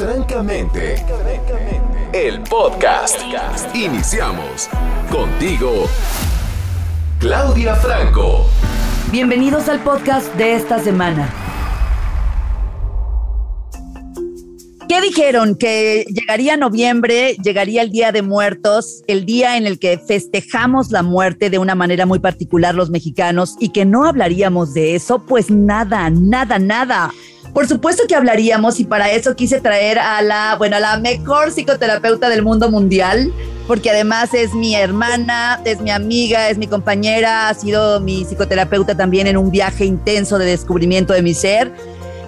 Francamente, el podcast. Iniciamos contigo, Claudia Franco. Bienvenidos al podcast de esta semana. ¿Qué dijeron? Que llegaría noviembre, llegaría el Día de Muertos, el día en el que festejamos la muerte de una manera muy particular los mexicanos y que no hablaríamos de eso, pues nada, nada, nada. Por supuesto que hablaríamos y para eso quise traer a la, bueno, a la mejor psicoterapeuta del mundo mundial, porque además es mi hermana, es mi amiga, es mi compañera, ha sido mi psicoterapeuta también en un viaje intenso de descubrimiento de mi ser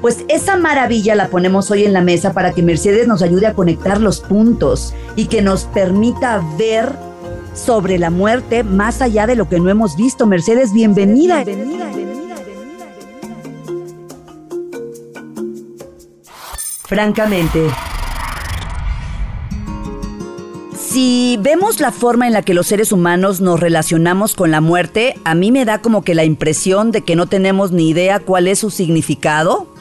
pues esa maravilla la ponemos hoy en la mesa para que Mercedes nos ayude a conectar los puntos y que nos permita ver sobre la muerte más allá de lo que no hemos visto. Mercedes, bienvenida. Francamente, si vemos la forma en la que los seres humanos nos relacionamos con la muerte, a mí me da como que la impresión de que no tenemos ni idea cuál es su significado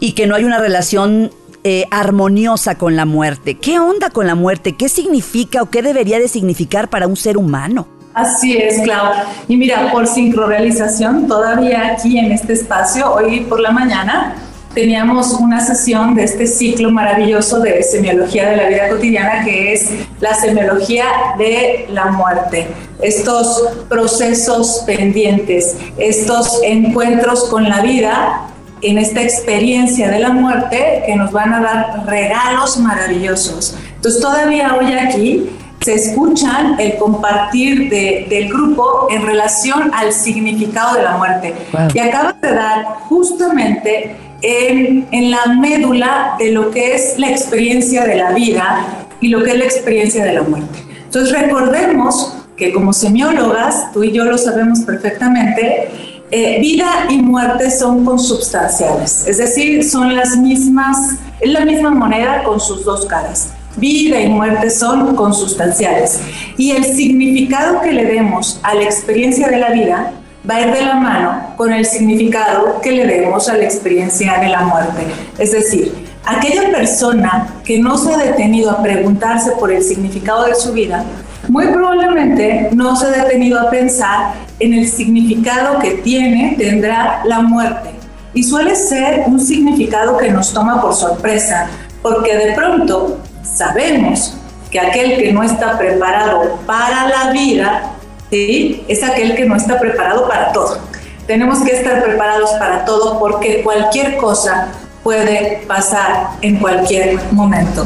y que no hay una relación eh, armoniosa con la muerte. ¿Qué onda con la muerte? ¿Qué significa o qué debería de significar para un ser humano? Así es, Clau. Y mira, por sincronización, todavía aquí en este espacio, hoy por la mañana, teníamos una sesión de este ciclo maravilloso de semiología de la vida cotidiana, que es la semiología de la muerte. Estos procesos pendientes, estos encuentros con la vida en esta experiencia de la muerte que nos van a dar regalos maravillosos. Entonces todavía hoy aquí se escuchan el compartir del grupo en relación al significado de la muerte. Y acaba de dar justamente en, en la médula de lo que es la experiencia de la vida y lo que es la experiencia de la muerte. Entonces recordemos que como semiólogas, tú y yo lo sabemos perfectamente, eh, vida y muerte son consubstanciales, es decir, son las mismas, es la misma moneda con sus dos caras. Vida y muerte son consubstanciales. Y el significado que le demos a la experiencia de la vida va a ir de la mano con el significado que le demos a la experiencia de la muerte. Es decir, aquella persona que no se ha detenido a preguntarse por el significado de su vida, muy probablemente no se ha detenido a pensar en el significado que tiene, tendrá la muerte. Y suele ser un significado que nos toma por sorpresa, porque de pronto sabemos que aquel que no está preparado para la vida, es aquel que no está preparado para todo. Tenemos que estar preparados para todo porque cualquier cosa puede pasar en cualquier momento.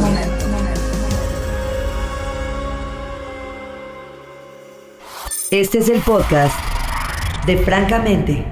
Este es el podcast de Francamente.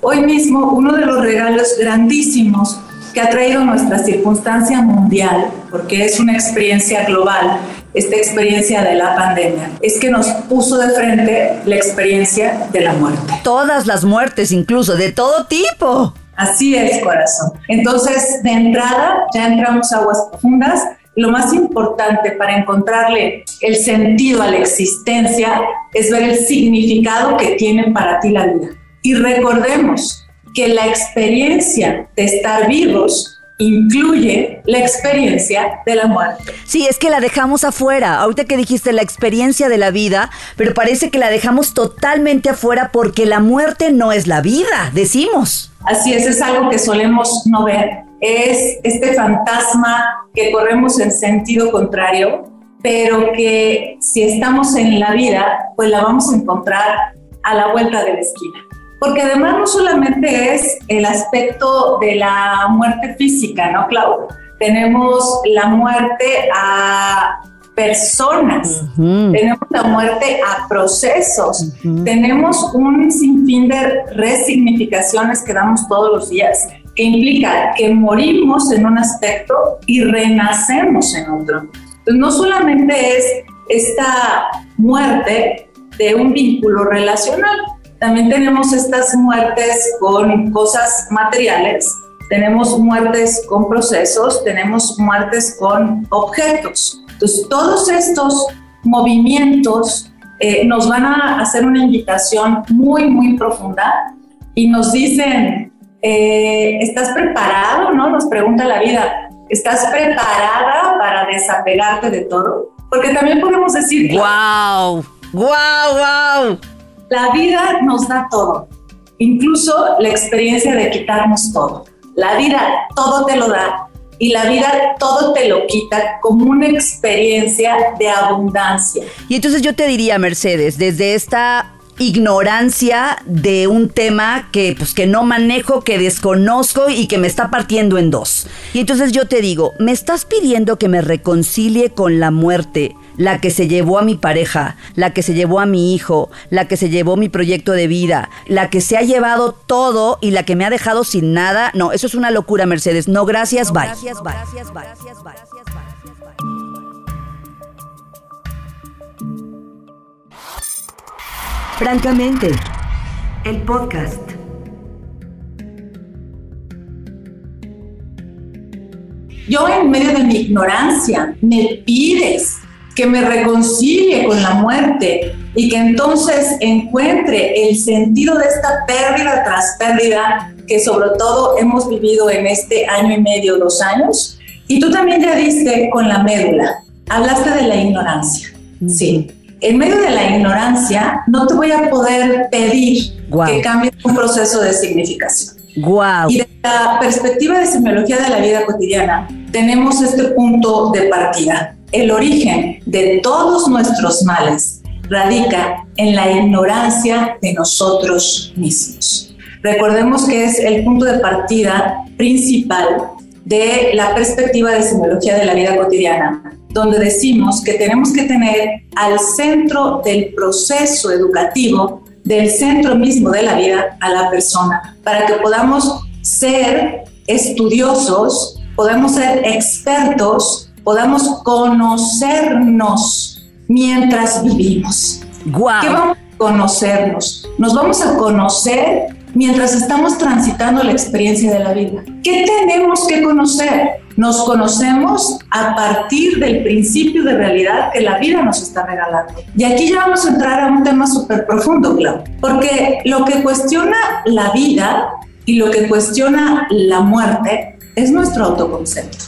Hoy mismo uno de los regalos grandísimos que ha traído nuestra circunstancia mundial, porque es una experiencia global, esta experiencia de la pandemia, es que nos puso de frente la experiencia de la muerte. Todas las muertes, incluso, de todo tipo. Así es, corazón. Entonces, de entrada, ya entramos a aguas profundas lo más importante para encontrarle el sentido a la existencia es ver el significado que tiene para ti la vida. Y recordemos que la experiencia de estar vivos incluye la experiencia de la muerte. Sí, es que la dejamos afuera. Ahorita que dijiste la experiencia de la vida, pero parece que la dejamos totalmente afuera porque la muerte no es la vida, decimos. Así es, es algo que solemos no ver es este fantasma que corremos en sentido contrario, pero que si estamos en la vida, pues la vamos a encontrar a la vuelta de la esquina. Porque además no solamente es el aspecto de la muerte física, ¿no, Claudio? Tenemos la muerte a personas, tenemos la muerte a procesos, tenemos un sinfín de resignificaciones que damos todos los días que implica que morimos en un aspecto y renacemos en otro. Entonces, no solamente es esta muerte de un vínculo relacional, también tenemos estas muertes con cosas materiales, tenemos muertes con procesos, tenemos muertes con objetos. Entonces, todos estos movimientos eh, nos van a hacer una invitación muy, muy profunda y nos dicen Eh, ¿Estás preparado? ¿No? Nos pregunta la vida. ¿Estás preparada para desapegarte de todo? Porque también podemos decir... ¡Wow! ¡Wow, wow! La vida nos da todo, incluso la experiencia de quitarnos todo. La vida todo te lo da y la vida todo te lo quita como una experiencia de abundancia. Y entonces yo te diría, Mercedes, desde esta ignorancia de un tema que pues que no manejo, que desconozco y que me está partiendo en dos. Y entonces yo te digo, me estás pidiendo que me reconcilie con la muerte, la que se llevó a mi pareja, la que se llevó a mi hijo, la que se llevó mi proyecto de vida, la que se ha llevado todo y la que me ha dejado sin nada. No, eso es una locura, Mercedes. No, gracias, bye. Gracias, bye. Gracias, bye. Gracias, bye. Francamente, el podcast. Yo en medio de mi ignorancia me pides que me reconcilie con la muerte y que entonces encuentre el sentido de esta pérdida tras pérdida que sobre todo hemos vivido en este año y medio, dos años. Y tú también ya diste con la médula, hablaste de la ignorancia. Sí en medio de la ignorancia, no te voy a poder pedir que cambies un proceso de significación. Wow. Y de la perspectiva de semiología de la vida cotidiana, tenemos este punto de partida. El origen de todos nuestros males radica en la ignorancia de nosotros mismos. Recordemos que es el punto de partida principal de la perspectiva de semiología de la vida cotidiana, donde decimos que tenemos que tener al centro del proceso educativo, del centro mismo de la vida, a la persona, para que podamos ser estudiosos, podamos ser expertos, podamos conocernos mientras vivimos. Wow. ¿Qué vamos a conocernos? Nos vamos a conocer mientras estamos transitando la experiencia de la vida. ¿Qué tenemos que conocer? Nos conocemos a partir del principio de realidad que la vida nos está regalando. Y aquí ya vamos a entrar a un tema súper profundo, claro, porque lo que cuestiona la vida y lo que cuestiona la muerte es nuestro autoconcepto.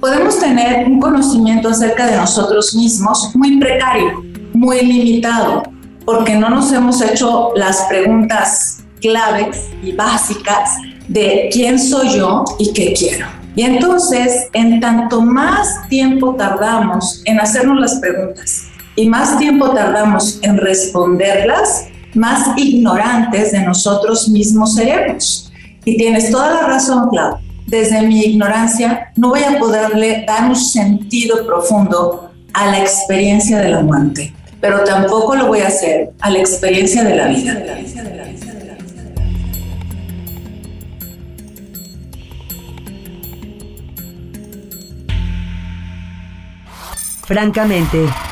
Podemos tener un conocimiento acerca de nosotros mismos muy precario, muy limitado, porque no nos hemos hecho las preguntas claves y básicas de quién soy yo y qué quiero. Y entonces, en tanto más tiempo tardamos en hacernos las preguntas y más tiempo tardamos en responderlas, más ignorantes de nosotros mismos seremos. Y tienes toda la razón, Clau. Desde mi ignorancia no voy a poderle dar un sentido profundo a la experiencia de la muerte, pero tampoco lo voy a hacer a la experiencia de la vida. francamente.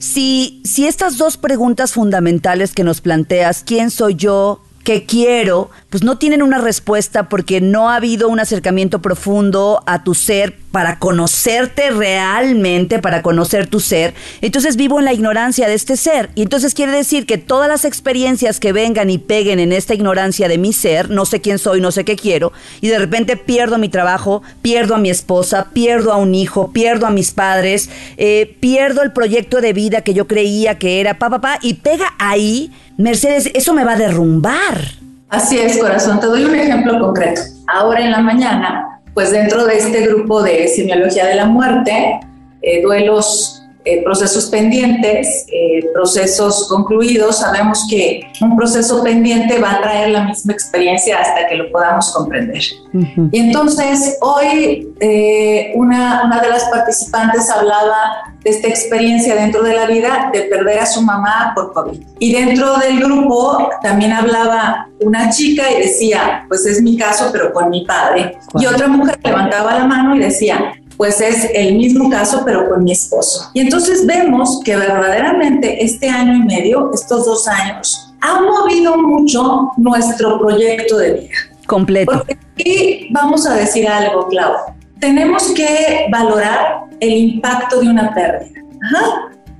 Si, si estas dos preguntas fundamentales que nos planteas, ¿quién soy yo? ¿Qué quiero? Pues no tienen una respuesta porque no ha habido un acercamiento profundo a tu ser para conocerte realmente, para conocer tu ser, entonces vivo en la ignorancia de este ser. Y entonces quiere decir que todas las experiencias que vengan y peguen en esta ignorancia de mi ser, no sé quién soy, no sé qué quiero, y de repente pierdo mi trabajo, pierdo a mi esposa, pierdo a un hijo, pierdo a mis padres, eh, pierdo el proyecto de vida que yo creía que era pa, pa, y pega ahí, Mercedes, eso me va a derrumbar. Así es, corazón. Te doy un ejemplo concreto. Ahora en la mañana pues dentro de este grupo de semiología de la muerte, eh, duelos, eh, procesos pendientes, eh, procesos concluidos, sabemos que un proceso pendiente va a traer la misma experiencia hasta que lo podamos comprender. Y entonces hoy una, una de las participantes hablaba de esta experiencia dentro de la vida de perder a su mamá por COVID. Y dentro del grupo también hablaba una chica y decía, pues es mi caso, pero con mi padre. Y otra mujer levantaba la mano y decía, pues es el mismo caso, pero con mi esposo. Y entonces vemos que verdaderamente este año y medio, estos dos años, ha movido mucho nuestro proyecto de vida. Completo. Porque aquí vamos a decir algo, Clau. Tenemos que valorar el impacto de una pérdida.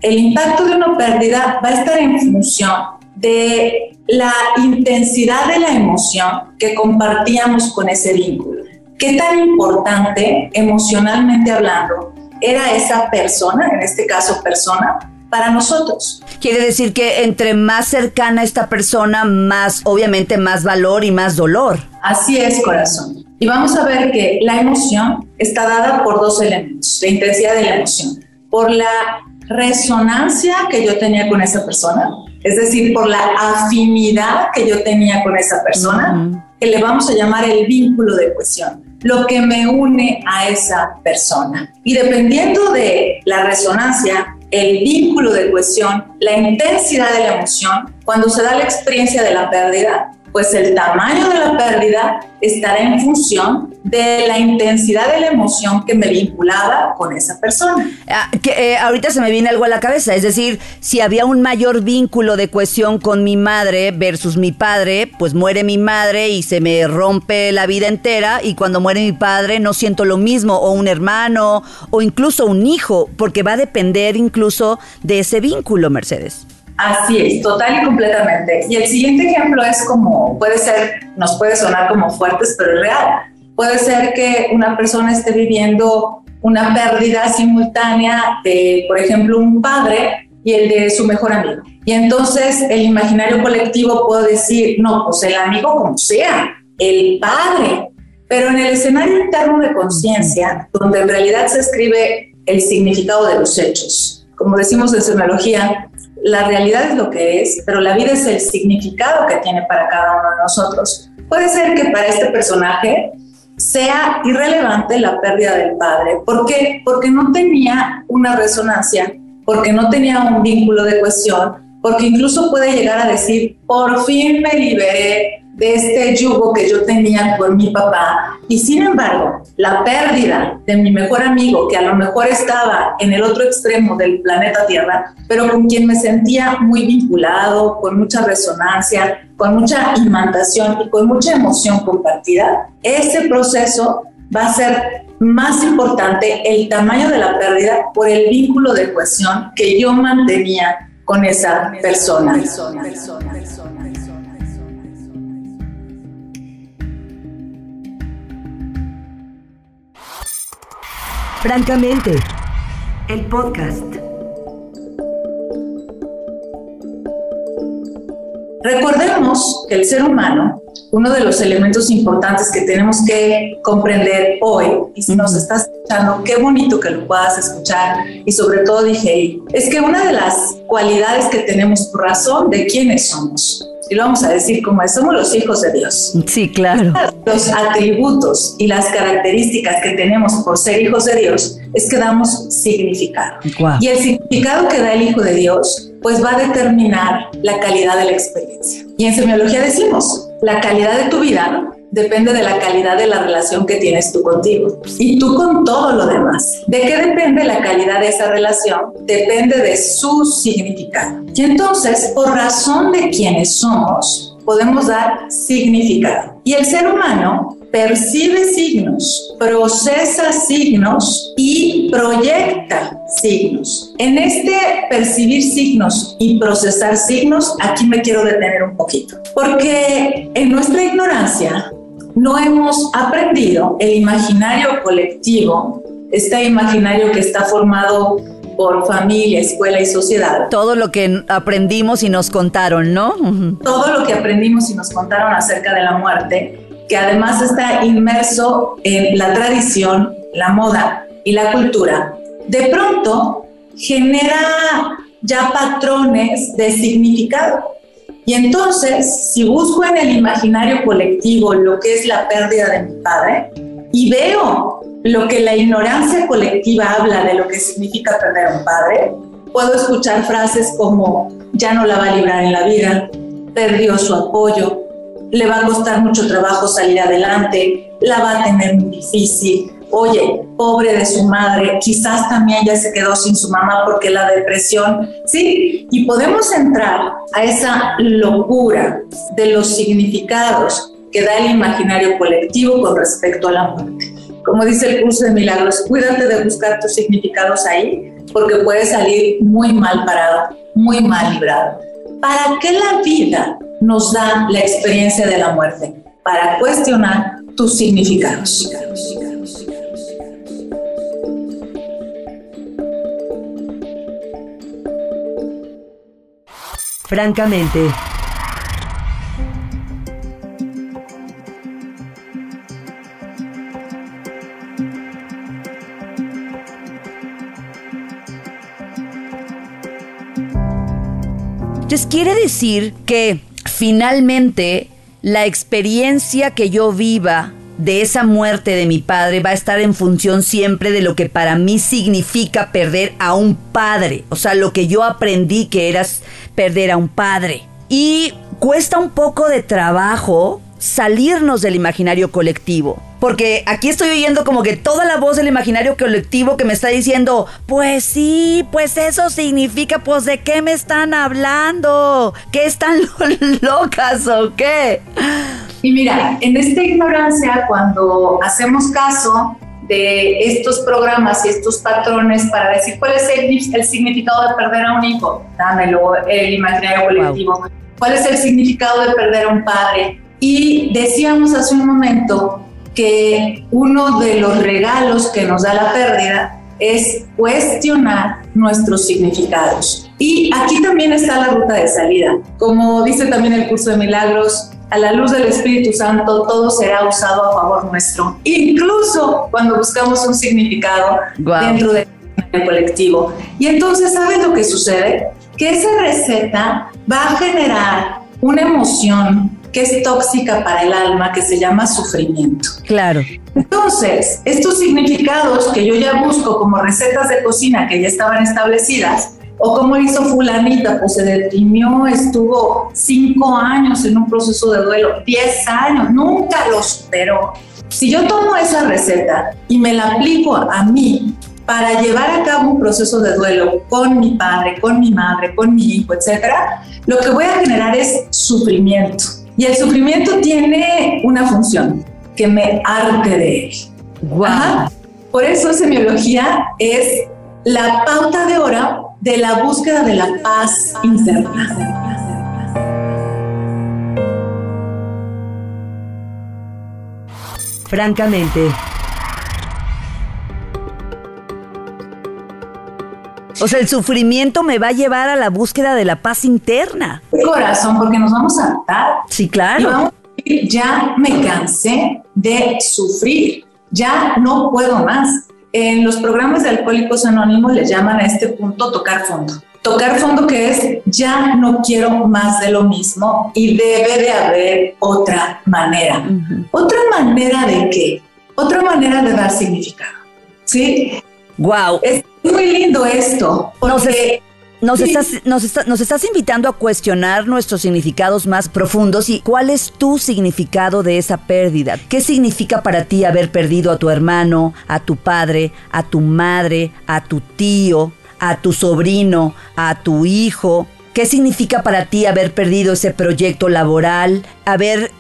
el impacto de una pérdida va a estar en función de la intensidad de la emoción que compartíamos con ese vínculo. ¿Qué tan importante emocionalmente hablando era esa persona, en este caso persona, para nosotros? Quiere decir que entre más cercana esta persona, más, obviamente, más valor y más dolor. Así es, corazón. Y vamos a ver que la emoción está dada por dos elementos, la intensidad de la emoción, por la resonancia que yo tenía con esa persona, es decir, por la afinidad que yo tenía con esa persona, que le vamos a llamar el vínculo de cohesión, lo que me une a esa persona. Y dependiendo de la resonancia, el vínculo de cohesión, la intensidad de la emoción, cuando se da la experiencia de la pérdida, pues el tamaño de la pérdida estará en función de la intensidad de la emoción que me vinculaba con esa persona. Ah, que, eh, ahorita se me viene algo a la cabeza, es decir, si había un mayor vínculo de cohesión con mi madre versus mi padre, pues muere mi madre y se me rompe la vida entera y cuando muere mi padre no siento lo mismo, o un hermano, o incluso un hijo, porque va a depender incluso de ese vínculo, Mercedes. Así es, total y completamente. Y el siguiente ejemplo es como, puede ser, nos puede sonar como fuertes, pero es real. Puede ser que una persona esté viviendo una pérdida simultánea de, por ejemplo, un padre y el de su mejor amigo. Y entonces el imaginario colectivo puede decir, no, pues el amigo como sea, el padre. Pero en el escenario interno de conciencia, donde en realidad se escribe el significado de los hechos, como decimos en semiología, la realidad es lo que es, pero la vida es el significado que tiene para cada uno de nosotros. Puede ser que para este personaje sea irrelevante la pérdida del padre. ¿Por qué? Porque no tenía una resonancia, porque no tenía un vínculo de cohesión, porque incluso puede llegar a decir, por fin me liberé de este yugo que yo tenía con mi papá. Y sin embargo, la pérdida de mi mejor amigo, que a lo mejor estaba en el otro extremo del planeta Tierra, pero con quien me sentía muy vinculado, con mucha resonancia, con mucha imantación y con mucha emoción compartida, ese proceso va a ser más importante el tamaño de la pérdida por el vínculo de cohesión que yo mantenía con esa persona. Francamente, el podcast. Recordemos que el ser humano, uno de los elementos importantes que tenemos que comprender hoy, y si nos estás escuchando, qué bonito que lo puedas escuchar, y sobre todo dije, es que una de las cualidades que tenemos por razón de quiénes somos, y lo vamos a decir como es, somos los hijos de Dios. Sí, claro. Los atributos y las características que tenemos por ser hijos de Dios es que damos significado. Y el significado que da el Hijo de Dios, pues va a determinar la calidad de la experiencia. Y en semiología decimos, la calidad de tu vida depende de la calidad de la relación que tienes tú contigo y tú con todo lo demás. ¿De qué depende la calidad de esa relación? Depende de su significado. Y entonces, por razón de quienes somos, podemos dar significado. Y el ser humano percibe signos, procesa signos y proyecta signos. En este percibir signos y procesar signos, aquí me quiero detener un poquito, porque en nuestra ignorancia no hemos aprendido el imaginario colectivo, este imaginario que está formado por familia, escuela y sociedad. Todo lo que aprendimos y nos contaron, ¿no? Todo lo que aprendimos y nos contaron acerca de la muerte, que además está inmerso en la tradición, la moda y la cultura, de pronto genera ya patrones de significado y entonces, si busco en el imaginario colectivo lo que es la pérdida de mi padre y veo lo que la ignorancia colectiva habla de lo que significa perder a un padre, puedo escuchar frases como ya no la va a librar en la vida, perdió su apoyo, le va a costar mucho trabajo salir adelante, la va a tener muy difícil, oye, pobre de su madre, quizás también ya se quedó sin su mamá porque la depresión, ¿sí? Y podemos entrar a esa locura de los significados que da el imaginario colectivo con respecto a la muerte. como dice el curso de milagros, cuídate de buscar tus significados ahí, porque puedes salir muy mal parado, muy mal librado. ¿Para qué la vida nos da la experiencia de la muerte? Para cuestionar tus significados. Francamente, Entonces quiere decir que finalmente la experiencia que yo viva de esa muerte de mi padre va a estar en función siempre de lo que para mí significa perder a un padre. O sea, lo que yo aprendí que era perder a un padre. Y cuesta un poco de trabajo salirnos del imaginario colectivo. Porque aquí estoy oyendo como que toda la voz del imaginario colectivo que me está diciendo, pues sí, pues eso significa, pues de qué me están hablando, ¿Qué están locas o qué. Y mira, en esta ignorancia, cuando hacemos caso de estos programas y estos patrones para decir cuál es el, significado de perder a un hijo, dámelo, el imaginario colectivo, cuál es el significado de perder a un padre. Y decíamos hace un momento que uno de los regalos que nos da la pérdida es cuestionar nuestros significados. Y aquí también está la ruta de salida. Como dice también el curso de milagros, a la luz del Espíritu Santo todo será usado a favor nuestro, incluso cuando buscamos un significado dentro del colectivo. Y entonces, ¿sabes lo que sucede? Que esa receta va a generar una emoción que es tóxica para el alma, que se llama sufrimiento. Claro. Entonces, estos significados que yo ya busco como recetas de cocina que ya estaban establecidas, o como hizo fulanita, pues se deprimió, estuvo cinco años en un proceso de duelo, diez años, nunca lo superó. Si yo tomo esa receta y me la aplico a mí para llevar a cabo un proceso de duelo con mi padre, con mi madre, con mi hijo, etcétera, lo que voy a generar es sufrimiento y el sufrimiento tiene una función, que me arte de él. Por eso semiología es la pauta de hora de la búsqueda de la paz interna. Francamente, O sea, el sufrimiento me va a llevar a la búsqueda de la paz interna. Corazón, porque nos vamos a adaptar. Sí, claro. ya me cansé de sufrir, ya no puedo más. En los programas de Alcohólicos Anónimos le llaman a este punto tocar fondo. Tocar fondo que es ya no quiero más de lo mismo y debe de haber otra manera. ¿Otra manera de qué? Otra manera de dar significado. ¿Sí? Wow. Es muy lindo esto. Porque nos, estás, nos, estás invitando a cuestionar nuestros significados más profundos y cuál es tu significado de esa pérdida. ¿Qué significa para ti haber perdido a tu hermano, a tu padre, a tu madre, a tu tío, a tu sobrino, a tu hijo? ¿Qué significa para ti haber perdido ese proyecto laboral? Haber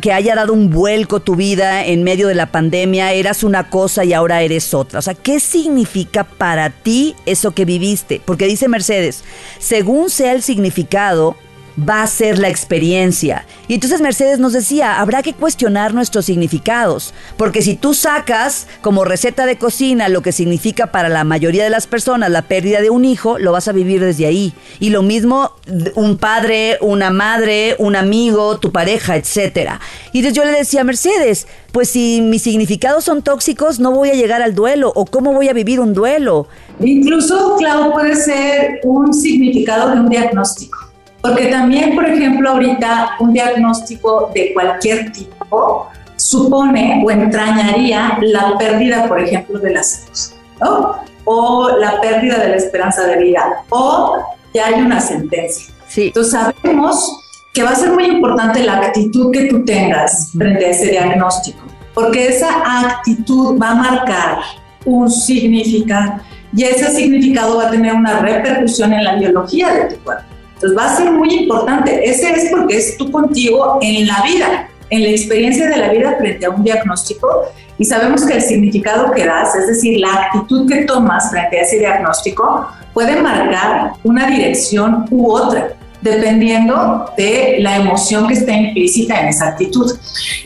que haya dado un vuelco tu vida en medio de la pandemia, eras una cosa y ahora eres otra. O sea, ¿qué significa para ti eso que viviste? Porque dice Mercedes, según sea el significado, va a ser la experiencia. Y entonces Mercedes nos decía, habrá que cuestionar nuestros significados, porque si tú sacas como receta de cocina lo que significa para la mayoría de las personas la pérdida de un hijo, lo vas a vivir desde ahí. Y lo mismo un padre, una madre, un amigo, tu pareja, etc. Y entonces yo le decía a Mercedes, pues si mis significados son tóxicos, no voy a llegar al duelo, o cómo voy a vivir un duelo. Incluso, Clau, puede ser un significado de un diagnóstico. Porque también, por ejemplo, ahorita un diagnóstico de cualquier tipo supone o entrañaría la pérdida, por ejemplo, de la salud, ¿no? O la pérdida de la esperanza de vida, o ya hay una sentencia. Sí. Entonces sabemos que va a ser muy importante la actitud que tú tengas frente a ese diagnóstico, porque esa actitud va a marcar un significado y ese significado va a tener una repercusión en la biología de tu cuerpo. Entonces va a ser muy importante. Ese es porque es tú contigo en la vida, en la experiencia de la vida frente a un diagnóstico y sabemos que el significado que das, es decir, la actitud que tomas frente a ese diagnóstico, puede marcar una dirección u otra dependiendo de la emoción que está implícita en esa actitud.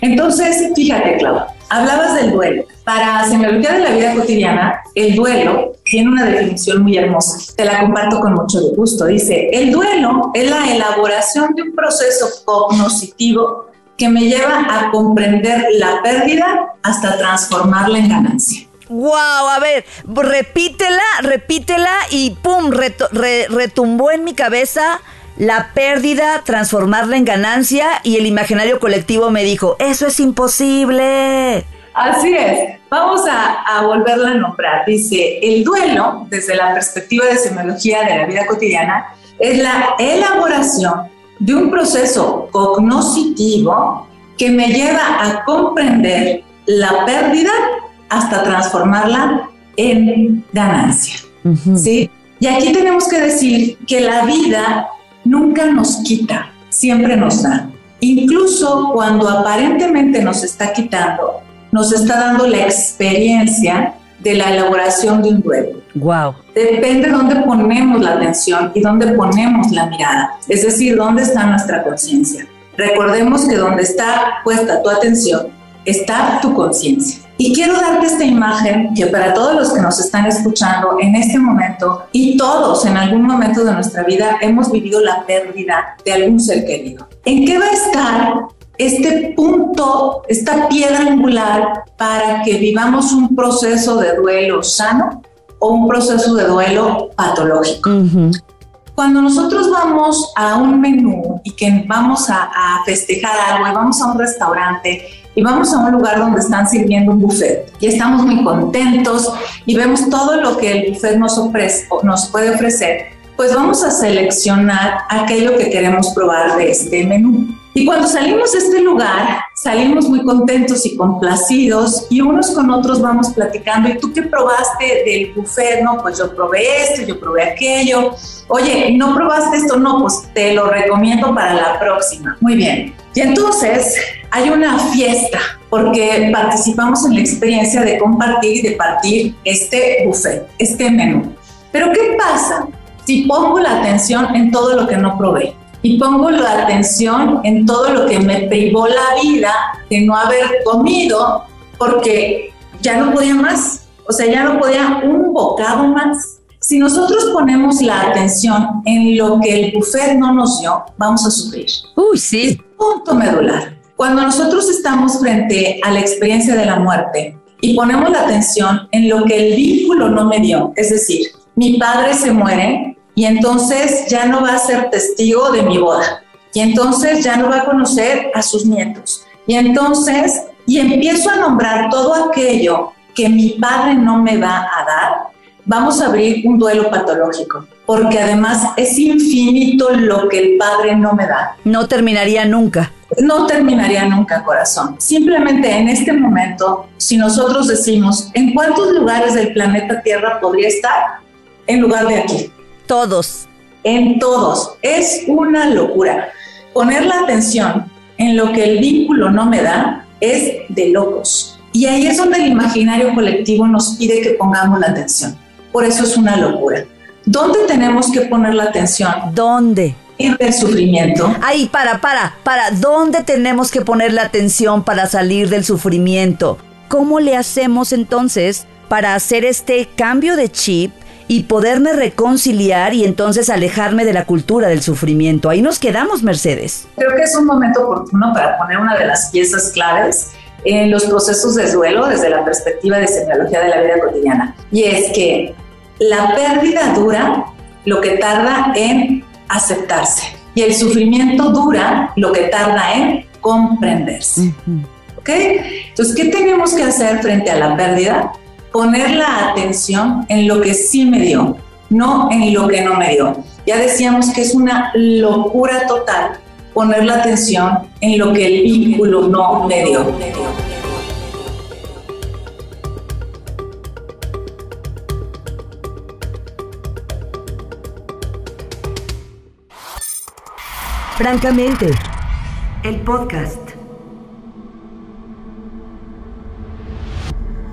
Entonces, fíjate, Clau, hablabas del duelo. Para semiología de la vida cotidiana, el duelo tiene una definición muy hermosa. Te la comparto con mucho gusto. Dice, el duelo es la elaboración de un proceso cognoscitivo que me lleva a comprender la pérdida hasta transformarla en ganancia. Wow, a ver, repítela, repítela y pum, retumbó en mi cabeza la pérdida, transformarla en ganancia y el imaginario colectivo me dijo, eso es imposible. Así es, vamos a, a, volverla a nombrar. Dice, el duelo, desde la perspectiva de semiología de la vida cotidiana, es la elaboración de un proceso cognoscitivo que me lleva a comprender la pérdida hasta transformarla en ganancia. ¿sí? Y aquí tenemos que decir que la vida nunca nos quita, siempre nos da. Incluso cuando aparentemente nos está quitando, nos está dando la experiencia de la elaboración de un duelo. Wow. Depende de dónde ponemos la atención y dónde ponemos la mirada, es decir, dónde está nuestra conciencia. Recordemos que donde está puesta tu atención está tu conciencia. Y quiero darte esta imagen que para todos los que nos están escuchando en este momento y todos en algún momento de nuestra vida hemos vivido la pérdida de algún ser querido. ¿En qué va a estar este punto, esta piedra angular para que vivamos un proceso de duelo sano o un proceso de duelo patológico? Cuando nosotros vamos a un menú y que vamos a, a festejar algo y vamos a un restaurante y vamos a un lugar donde están sirviendo un buffet y estamos muy contentos y vemos todo lo que el buffet nos, ofrece, nos puede ofrecer, pues vamos a seleccionar aquello que queremos probar de este menú. Y cuando salimos de este lugar, salimos muy contentos y complacidos y unos con otros vamos platicando. ¿Y tú qué probaste del buffet? No, pues yo probé esto, yo probé aquello. Oye, ¿no probaste esto? No, pues te lo recomiendo para la próxima. Muy bien. Y entonces hay una fiesta porque participamos en la experiencia de compartir y de partir este buffet, este menú. Pero ¿qué pasa si pongo la atención en todo lo que no probé? Y pongo la atención en todo lo que me privó la vida de no haber comido porque ya no podía más, o sea, ya no podía un bocado más. Si nosotros ponemos la atención en lo que el buffet no nos dio, vamos a sufrir. Uy, sí. punto medular. Cuando nosotros estamos frente a la experiencia de la muerte y ponemos la atención en lo que el vínculo no me dio, es decir, mi padre se muere, y entonces ya no va a ser testigo de mi boda y entonces ya no va a conocer a sus nietos y entonces y empiezo a nombrar todo aquello que mi padre no me va a dar, vamos a abrir un duelo patológico, porque además es infinito lo que el padre no me da. No terminaría nunca. No terminaría nunca, corazón. Simplemente en este momento, si nosotros decimos, ¿en cuántos lugares del planeta Tierra podría estar? En lugar de aquí todos. En todos. Es una locura. Poner la atención en lo que el vínculo no me da es de locos. Y ahí es donde el imaginario colectivo nos pide que pongamos la atención. Por eso es una locura. ¿Dónde tenemos que poner la atención? ¿Dónde? En el sufrimiento. Ahí, para, para, para. ¿Dónde tenemos que poner la atención para salir del sufrimiento? ¿Cómo le hacemos entonces para hacer este cambio de chip y poderme reconciliar y entonces alejarme de la cultura del sufrimiento. Ahí nos quedamos, Mercedes. Creo que es un momento oportuno para poner una de las piezas claves en los procesos de duelo desde la perspectiva de semiología de la vida cotidiana. Y es que la pérdida dura lo que tarda en aceptarse y el sufrimiento dura lo que tarda en comprenderse. ¿Ok? Entonces, ¿qué tenemos que hacer frente a la pérdida? Poner la atención en lo que sí me dio, no en lo que no me dio. Ya decíamos que es una locura total poner la atención en lo que el vínculo no me dio. Francamente, el podcast.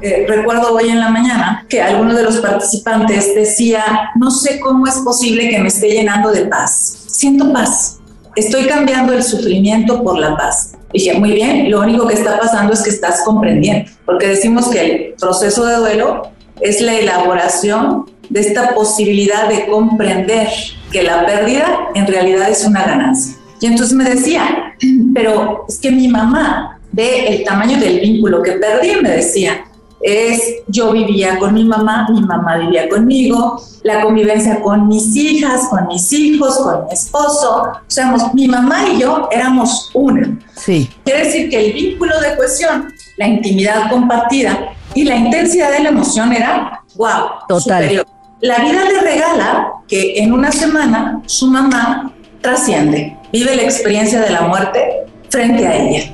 Eh, recuerdo hoy en la mañana que alguno de los participantes decía, no sé cómo es posible que me esté llenando de paz. Siento paz. Estoy cambiando el sufrimiento por la paz. Dije, muy bien, lo único que está pasando es que estás comprendiendo, porque decimos que el proceso de duelo es la elaboración de esta posibilidad de comprender que la pérdida en realidad es una ganancia. Y entonces me decía, pero es que mi mamá ve el tamaño del vínculo que perdí, me decía, es yo vivía con mi mamá, mi mamá vivía conmigo, la convivencia con mis hijas, con mis hijos, con mi esposo, o sea, mi mamá y yo éramos una. Sí. Quiere decir que el vínculo de cohesión, la intimidad compartida y la intensidad de la emoción era, wow, Total. superior. La vida le regala que en una semana su mamá trasciende, vive la experiencia de la muerte frente a ella.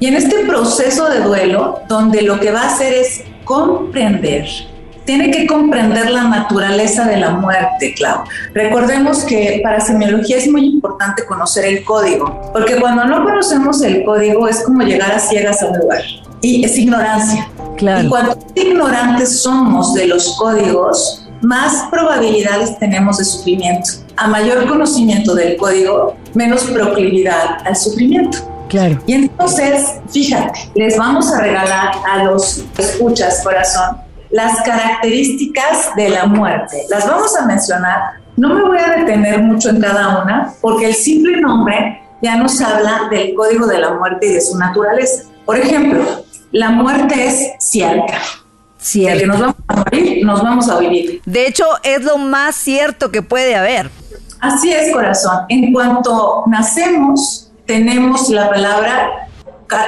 Y en este proceso de duelo, donde lo que va a hacer es comprender, tiene que comprender la naturaleza de la muerte, Clau. Recordemos que para semiología es muy importante conocer el código, porque cuando no conocemos el código es como llegar a ciegas a un lugar y es ignorancia. Claro. Y cuando ignorantes somos de los códigos, más probabilidades tenemos de sufrimiento. A mayor conocimiento del código, menos proclividad al sufrimiento. Claro. Y entonces, fíjate, les vamos a regalar a los escuchas, corazón, las características de la muerte. Las vamos a mencionar. No me voy a detener mucho en cada una, porque el simple nombre ya nos habla del código de la muerte y de su naturaleza. Por ejemplo, la muerte es cierta. De que Cierto. nos vamos a morir, nos vamos a vivir. De hecho, es lo más cierto que puede haber. Así es, corazón. En cuanto nacemos, tenemos la palabra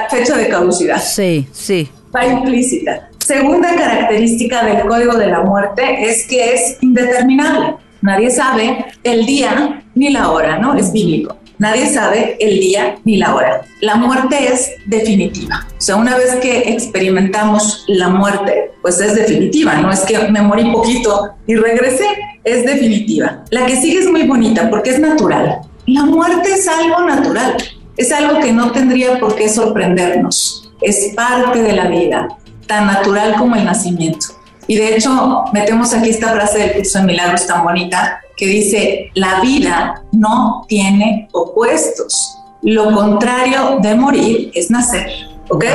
fecha de caducidad. Sí, sí. Va implícita. Segunda característica del código de la muerte es que es indeterminable. Nadie sabe el día ni la hora, ¿no? Es bíblico. Nadie sabe el día ni la hora. La muerte es definitiva. O sea, una vez que experimentamos la muerte, pues es definitiva. No es que me morí poquito y regresé. Es definitiva. La que sigue es muy bonita porque es natural. La muerte es algo natural. Es algo que no tendría por qué sorprendernos. Es parte de la vida, tan natural como el nacimiento. Y de hecho, metemos aquí esta frase del curso de milagros tan bonita que dice, la vida no tiene opuestos. Lo contrario de morir es nacer. ¿Ok?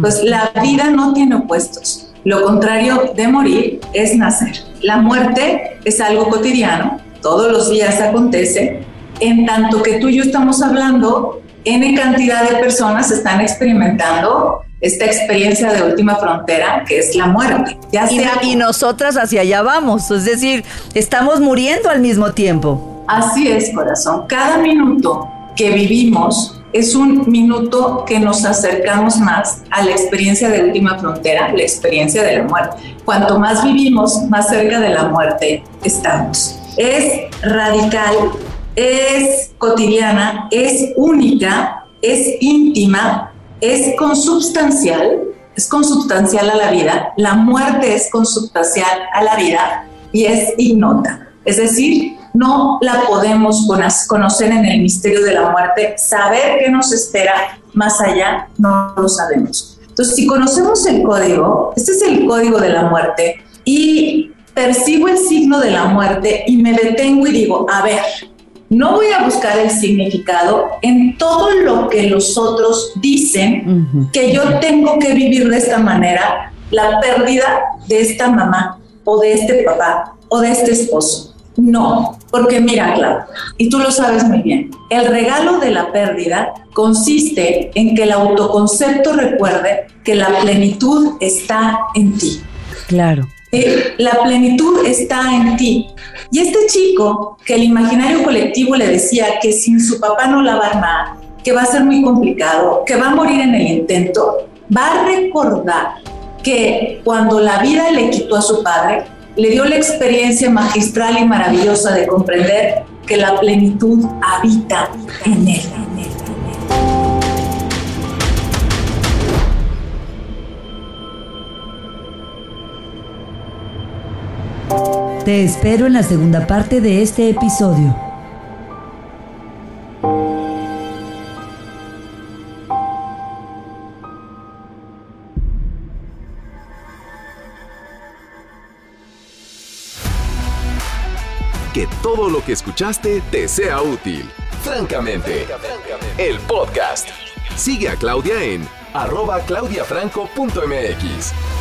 Pues la vida no tiene opuestos. Lo contrario de morir es nacer. La muerte es algo cotidiano, todos los días acontece, en tanto que tú y yo estamos hablando, N cantidad de personas están experimentando esta experiencia de última frontera que es la muerte. Ya Y, y nosotras hacia allá vamos. Es decir, estamos muriendo al mismo tiempo. Así es, corazón. Cada minuto que vivimos es un minuto que nos acercamos más a la experiencia de última frontera, la experiencia de la muerte. Cuanto más vivimos, más cerca de la muerte estamos. Es radical, es cotidiana, es única, es íntima, es consubstancial, es consubstancial a la vida. La muerte es consubstancial a la vida y es ignota. Es decir, no la podemos conocer en el misterio de la muerte, saber qué nos espera más allá, no lo sabemos. Entonces, si conocemos el código, este es el código de la muerte, y percibo el signo de la muerte y me detengo y digo, a ver, no voy a buscar el significado en todo lo que los otros dicen uh -huh. que yo tengo que vivir de esta manera, la pérdida de esta mamá o de este papá o de este esposo. No, porque mira, Clau, y tú lo sabes muy bien, el regalo de la pérdida consiste en que el autoconcepto recuerde que la plenitud está en ti. Claro. Eh, la plenitud está en ti. Y este chico, que el imaginario colectivo le decía que sin su papá no la va a armar, que va a ser muy complicado, que va a morir en el intento, va a recordar que cuando la vida le quitó a su padre, le dio la experiencia magistral y maravillosa de comprender que la plenitud habita en él. Te espero en la segunda parte de este episodio. Que todo lo que escuchaste te sea útil. Francamente, el podcast. Sigue a Claudia en arroba claudiafranco.mx.